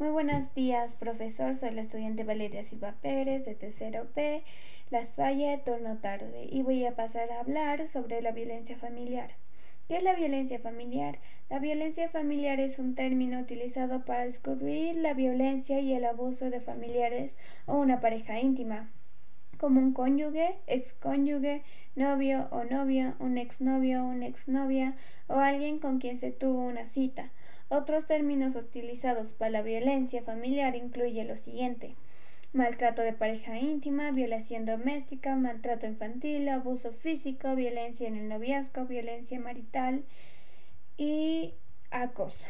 Muy buenos días, profesor. Soy la estudiante Valeria Silva Pérez de tercero P, La Salle, turno tarde, y voy a pasar a hablar sobre la violencia familiar. ¿Qué es la violencia familiar? La violencia familiar es un término utilizado para descubrir la violencia y el abuso de familiares o una pareja íntima, como un cónyuge, excónyuge, novio o novia, un exnovio o una exnovia, o alguien con quien se tuvo una cita otros términos utilizados para la violencia familiar incluyen lo siguiente. Maltrato de pareja íntima, violación doméstica, maltrato infantil, abuso físico, violencia en el noviazgo, violencia marital y acoso.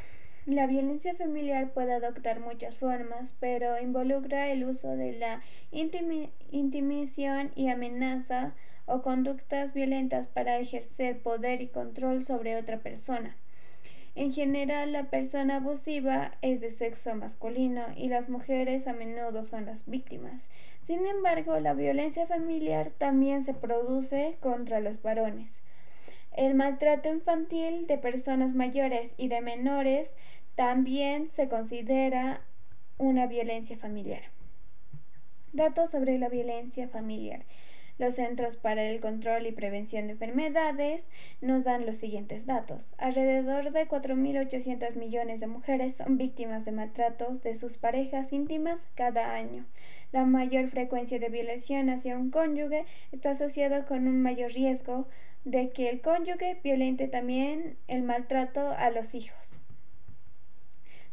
La violencia familiar puede adoptar muchas formas, pero involucra el uso de la intimidación y amenaza o conductas violentas para ejercer poder y control sobre otra persona. En general, la persona abusiva es de sexo masculino y las mujeres a menudo son las víctimas. Sin embargo, la violencia familiar también se produce contra los varones. El maltrato infantil de personas mayores y de menores también se considera una violencia familiar. Datos sobre la violencia familiar. Los Centros para el Control y Prevención de Enfermedades nos dan los siguientes datos. Alrededor de 4.800 millones de mujeres son víctimas de maltratos de sus parejas íntimas cada año. La mayor frecuencia de violación hacia un cónyuge está asociada con un mayor riesgo de que el cónyuge violente también el maltrato a los hijos.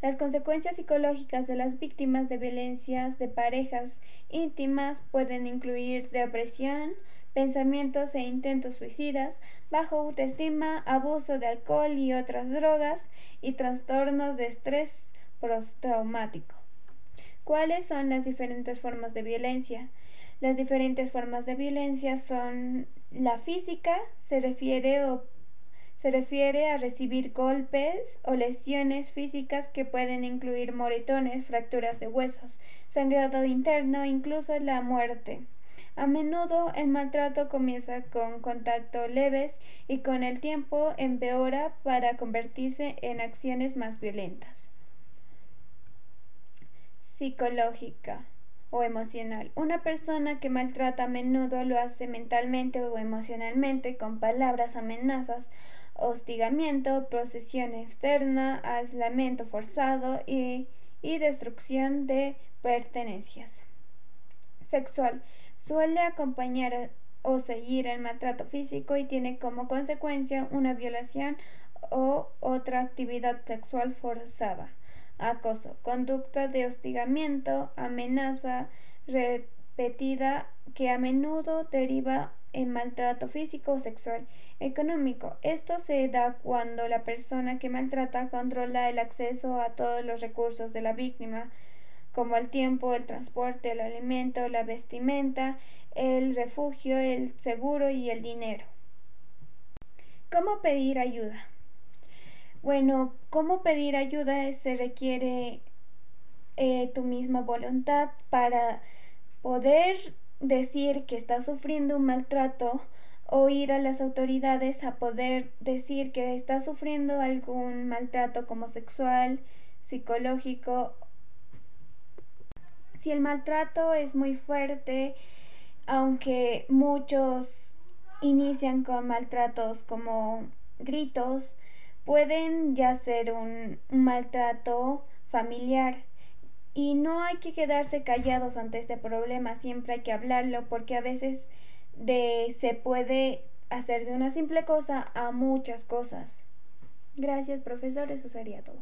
Las consecuencias psicológicas de las víctimas de violencias de parejas íntimas pueden incluir depresión, pensamientos e intentos suicidas, bajo autoestima, abuso de alcohol y otras drogas y trastornos de estrés postraumático. ¿Cuáles son las diferentes formas de violencia? Las diferentes formas de violencia son la física, se refiere o se refiere a recibir golpes o lesiones físicas que pueden incluir moretones, fracturas de huesos, sangrado interno, incluso la muerte. A menudo el maltrato comienza con contacto leves y con el tiempo empeora para convertirse en acciones más violentas. Psicológica o emocional. Una persona que maltrata a menudo lo hace mentalmente o emocionalmente con palabras amenazas hostigamiento, procesión externa, aislamiento forzado y, y destrucción de pertenencias. Sexual. Suele acompañar o seguir el maltrato físico y tiene como consecuencia una violación o otra actividad sexual forzada. Acoso. Conducta de hostigamiento, amenaza repetida que a menudo deriva en maltrato físico o sexual. Económico. Esto se da cuando la persona que maltrata controla el acceso a todos los recursos de la víctima, como el tiempo, el transporte, el alimento, la vestimenta, el refugio, el seguro y el dinero. ¿Cómo pedir ayuda? Bueno, ¿cómo pedir ayuda? Se requiere eh, tu misma voluntad para poder decir que está sufriendo un maltrato o ir a las autoridades a poder decir que está sufriendo algún maltrato como sexual, psicológico. Si el maltrato es muy fuerte, aunque muchos inician con maltratos como gritos, pueden ya ser un, maltrato familiar y no hay que quedarse callados ante este problema, siempre hay que hablarlo porque a veces de se puede hacer de una simple cosa a muchas cosas. Gracias, profesor, eso sería todo.